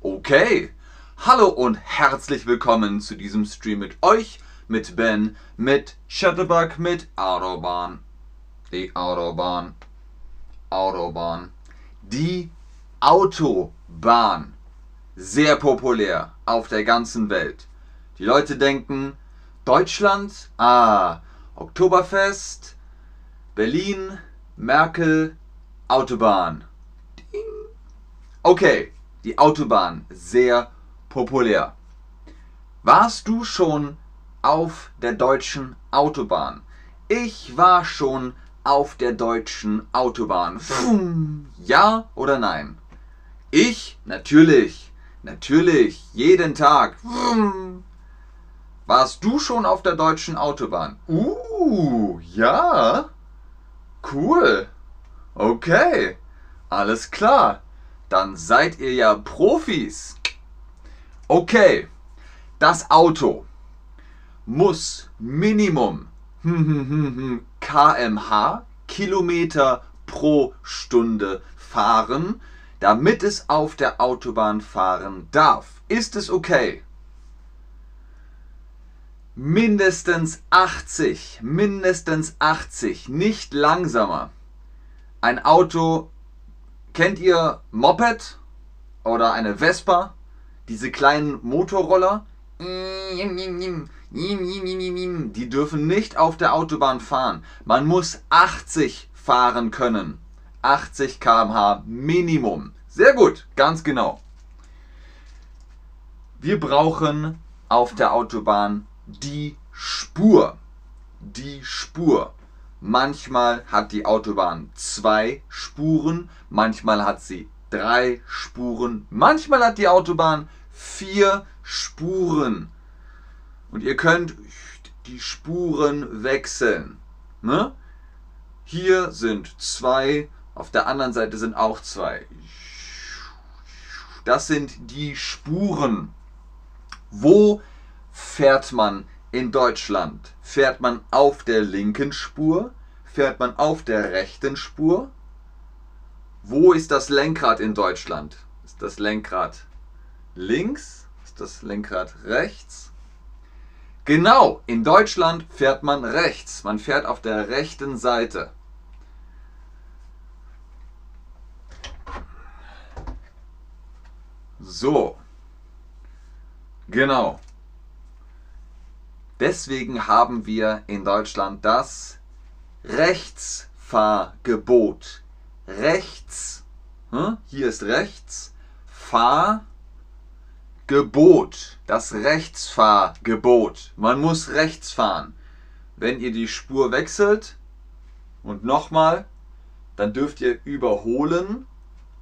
Okay, hallo und herzlich willkommen zu diesem Stream mit euch, mit Ben, mit Shutterbug, mit Autobahn. Die Autobahn. Autobahn. Die Autobahn. Sehr populär auf der ganzen Welt. Die Leute denken, Deutschland, ah, Oktoberfest, Berlin, Merkel, Autobahn. Ding. Okay, die Autobahn, sehr populär. Warst du schon auf der deutschen Autobahn? Ich war schon auf der deutschen Autobahn. Pfum. Ja oder nein? Ich? Natürlich. Natürlich. Jeden Tag. Pfum. Warst du schon auf der deutschen Autobahn? Uh, ja. Cool. Okay. Alles klar. Dann seid ihr ja Profis. Okay. Das Auto muss Minimum kmh, Kilometer pro Stunde fahren, damit es auf der Autobahn fahren darf. Ist es okay? Mindestens 80, mindestens 80, nicht langsamer. Ein Auto, kennt ihr Moped oder eine Vespa? Diese kleinen Motorroller? Die dürfen nicht auf der Autobahn fahren. Man muss 80 fahren können. 80 km/h Minimum. Sehr gut, ganz genau. Wir brauchen auf der Autobahn die Spur. Die Spur. Manchmal hat die Autobahn zwei Spuren, manchmal hat sie drei Spuren, manchmal hat die Autobahn vier Spuren. Und ihr könnt die Spuren wechseln. Ne? Hier sind zwei, auf der anderen Seite sind auch zwei. Das sind die Spuren. Wo fährt man in Deutschland? Fährt man auf der linken Spur? Fährt man auf der rechten Spur? Wo ist das Lenkrad in Deutschland? Ist das Lenkrad links? Ist das Lenkrad rechts? Genau, in Deutschland fährt man rechts. Man fährt auf der rechten Seite. So. Genau. Deswegen haben wir in Deutschland das Rechtsfahrgebot. Rechts. Hm? Hier ist rechts. Fahr Gebot, das Rechtsfahrgebot. Man muss rechts fahren. Wenn ihr die Spur wechselt und nochmal, dann dürft ihr überholen,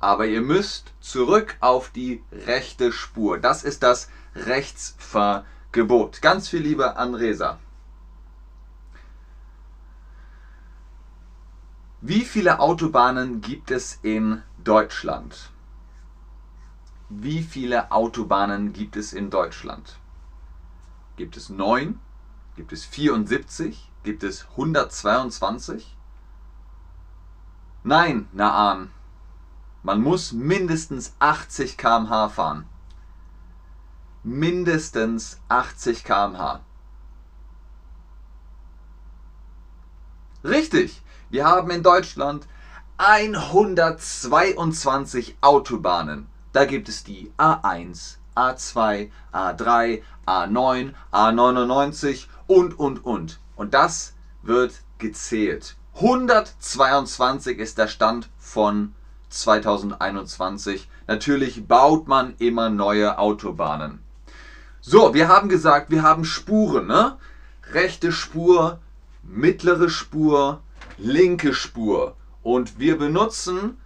aber ihr müsst zurück auf die rechte Spur. Das ist das Rechtsfahrgebot. Ganz viel Liebe an Resa. Wie viele Autobahnen gibt es in Deutschland? Wie viele Autobahnen gibt es in Deutschland? Gibt es 9? Gibt es 74? Gibt es 122? Nein, Naan. Man muss mindestens 80 km/h fahren. Mindestens 80 km/h. Richtig, wir haben in Deutschland 122 Autobahnen. Da gibt es die A1, A2, A3, A9, A99 und, und, und. Und das wird gezählt. 122 ist der Stand von 2021. Natürlich baut man immer neue Autobahnen. So, wir haben gesagt, wir haben Spuren. Ne? Rechte Spur, mittlere Spur, linke Spur. Und wir benutzen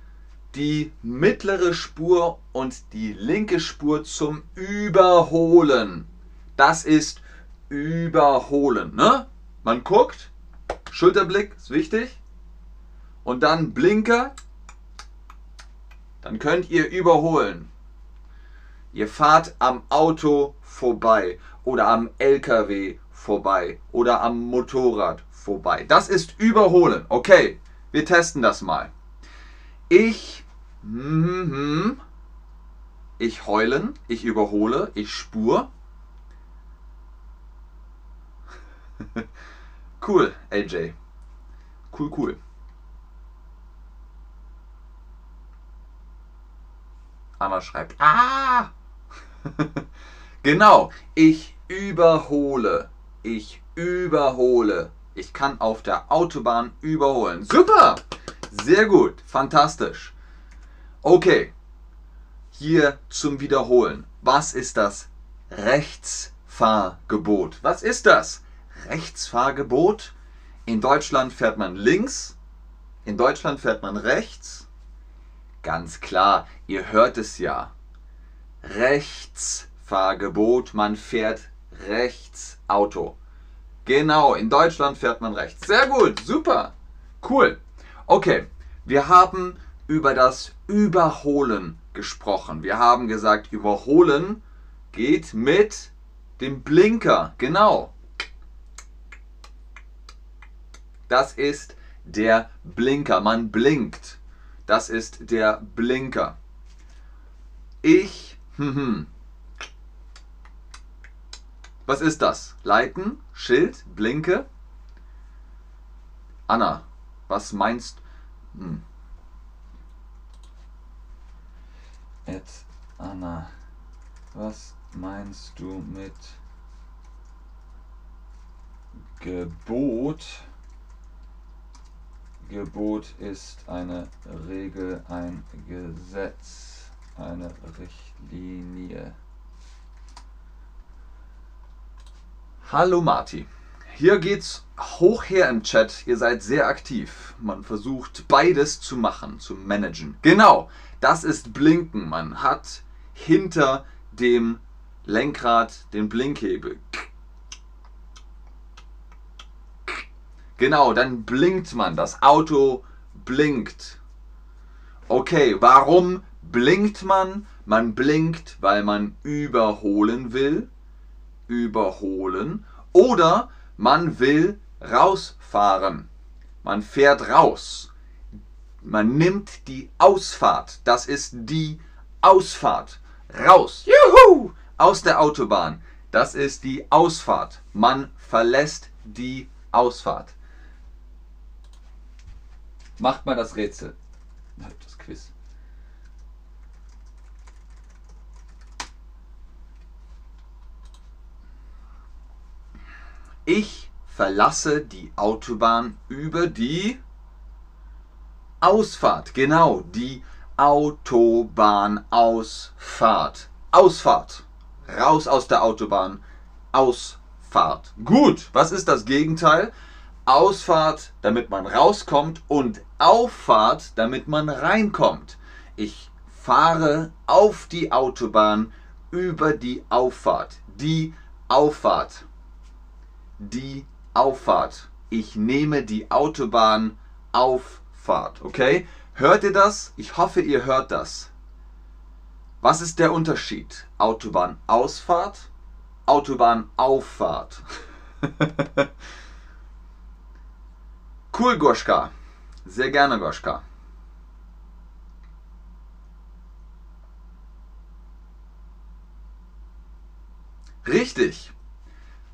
die mittlere Spur und die linke Spur zum Überholen. Das ist Überholen. Ne? Man guckt, Schulterblick ist wichtig. Und dann Blinker. Dann könnt ihr überholen. Ihr fahrt am Auto vorbei oder am LKW vorbei oder am Motorrad vorbei. Das ist überholen. Okay, wir testen das mal. Ich, mm, ich heulen, ich überhole, ich spur. cool, AJ. Cool, cool. Anna schreibt, ah! genau, ich überhole. Ich überhole. Ich kann auf der Autobahn überholen. Super! Sehr gut, fantastisch. Okay, hier zum Wiederholen. Was ist das Rechtsfahrgebot? Was ist das? Rechtsfahrgebot? In Deutschland fährt man links, in Deutschland fährt man rechts. Ganz klar, ihr hört es ja. Rechtsfahrgebot, man fährt rechts Auto. Genau, in Deutschland fährt man rechts. Sehr gut, super, cool. Okay, wir haben über das Überholen gesprochen. Wir haben gesagt, Überholen geht mit dem Blinker. Genau. Das ist der Blinker. Man blinkt. Das ist der Blinker. Ich, hm, hm. Was ist das? Leiten, Schild, Blinke? Anna, was meinst? Hm. Ed Anna, was meinst du mit Gebot? Gebot ist eine Regel, ein Gesetz, eine Richtlinie. Hallo Marti. Hier geht's hoch her im Chat. Ihr seid sehr aktiv. Man versucht beides zu machen, zu managen. Genau, das ist Blinken. Man hat hinter dem Lenkrad den Blinkhebel. Genau, dann blinkt man. Das Auto blinkt. Okay, warum blinkt man? Man blinkt, weil man überholen will. Überholen. Oder man will rausfahren. Man fährt raus. Man nimmt die Ausfahrt. Das ist die Ausfahrt. Raus. Juhu! Aus der Autobahn. Das ist die Ausfahrt. Man verlässt die Ausfahrt. Macht mal das Rätsel. Das Quiz. Ich verlasse die Autobahn über die Ausfahrt. Genau, die Autobahnausfahrt. Ausfahrt. Raus aus der Autobahn. Ausfahrt. Gut, was ist das Gegenteil? Ausfahrt, damit man rauskommt und Auffahrt, damit man reinkommt. Ich fahre auf die Autobahn über die Auffahrt. Die Auffahrt. Die Auffahrt. Ich nehme die Autobahn Auffahrt. Okay? Hört ihr das? Ich hoffe, ihr hört das. Was ist der Unterschied? Autobahnausfahrt, Autobahnauffahrt. Cool, Goschka. Sehr gerne, Goschka. Richtig.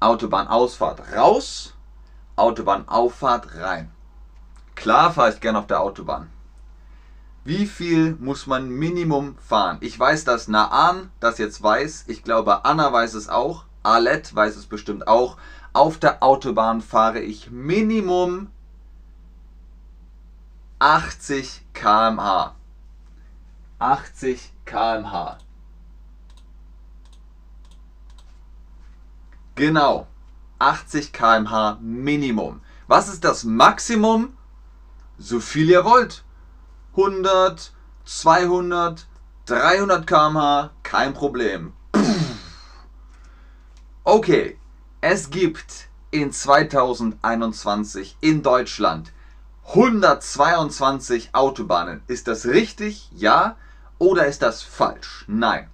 Autobahnausfahrt raus, Autobahnauffahrt rein. Klar fahre ich gerne auf der Autobahn. Wie viel muss man Minimum fahren? Ich weiß, dass Naan das jetzt weiß. Ich glaube, Anna weiß es auch. Alet weiß es bestimmt auch. Auf der Autobahn fahre ich Minimum 80 km/h. 80 km/h. Genau. 80 km/h Minimum. Was ist das Maximum? So viel ihr wollt. 100, 200, 300 km/h, kein Problem. Okay, es gibt in 2021 in Deutschland 122 Autobahnen. Ist das richtig? Ja. Oder ist das falsch? Nein.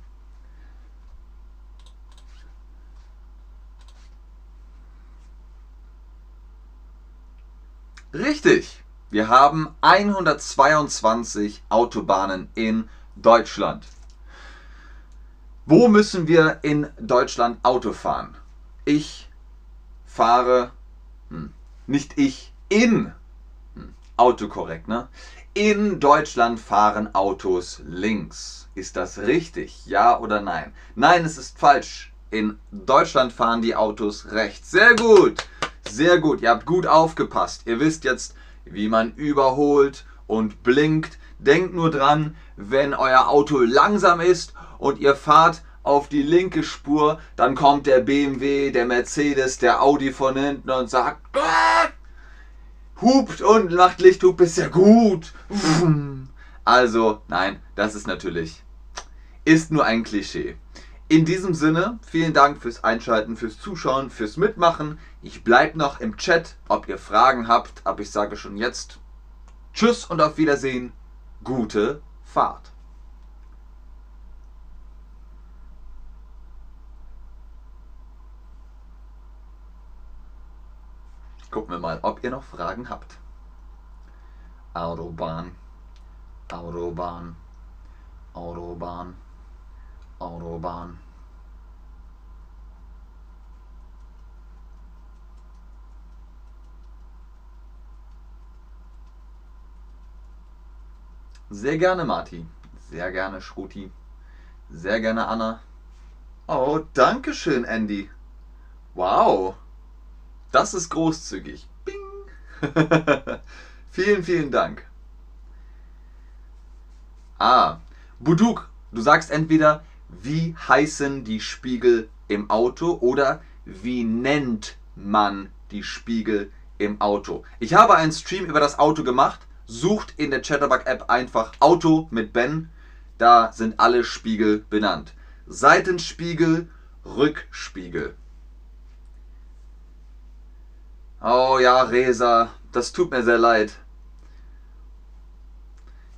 Richtig. Wir haben 122 Autobahnen in Deutschland. Wo müssen wir in Deutschland Auto fahren? Ich fahre, hm, nicht ich, in, hm, autokorrekt, ne? In Deutschland fahren Autos links. Ist das richtig? Ja oder nein? Nein, es ist falsch. In Deutschland fahren die Autos rechts. Sehr gut. Sehr gut. Ihr habt gut aufgepasst. Ihr wisst jetzt, wie man überholt und blinkt. Denkt nur dran, wenn euer Auto langsam ist und ihr fahrt auf die linke Spur, dann kommt der BMW, der Mercedes, der Audi von hinten und sagt, ah! hupt und macht Lichthup, ist ja gut. Also, nein, das ist natürlich, ist nur ein Klischee. In diesem Sinne, vielen Dank fürs Einschalten, fürs Zuschauen, fürs Mitmachen. Ich bleibe noch im Chat, ob ihr Fragen habt, aber ich sage schon jetzt Tschüss und auf Wiedersehen. Gute Fahrt. Gucken wir mal, ob ihr noch Fragen habt. Autobahn, Autobahn, Autobahn, Autobahn. Sehr gerne, Marti. Sehr gerne, Schruti. Sehr gerne, Anna. Oh, danke schön, Andy. Wow. Das ist großzügig. Bing. vielen, vielen Dank. Ah, Buduk, du sagst entweder, wie heißen die Spiegel im Auto oder wie nennt man die Spiegel im Auto. Ich habe einen Stream über das Auto gemacht. Sucht in der Chatterbug-App einfach Auto mit Ben. Da sind alle Spiegel benannt. Seitenspiegel, Rückspiegel. Oh ja, Resa, das tut mir sehr leid.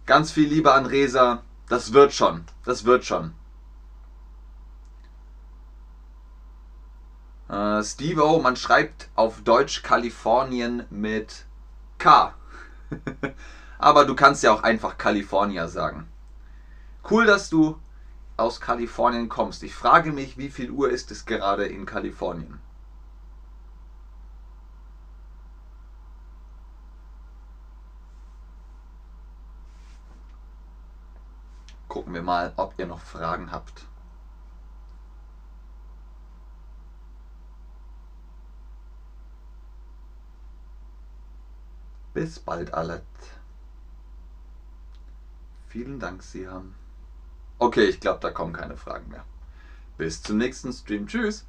Ganz viel Liebe an Resa. Das wird schon. Das wird schon. Äh, Steve O, man schreibt auf Deutsch Kalifornien mit K. Aber du kannst ja auch einfach California sagen. Cool, dass du aus Kalifornien kommst. Ich frage mich, wie viel Uhr ist es gerade in Kalifornien? gucken wir mal, ob ihr noch Fragen habt. Bis bald, Alet. Vielen Dank, Sie haben. Okay, ich glaube, da kommen keine Fragen mehr. Bis zum nächsten Stream. Tschüss.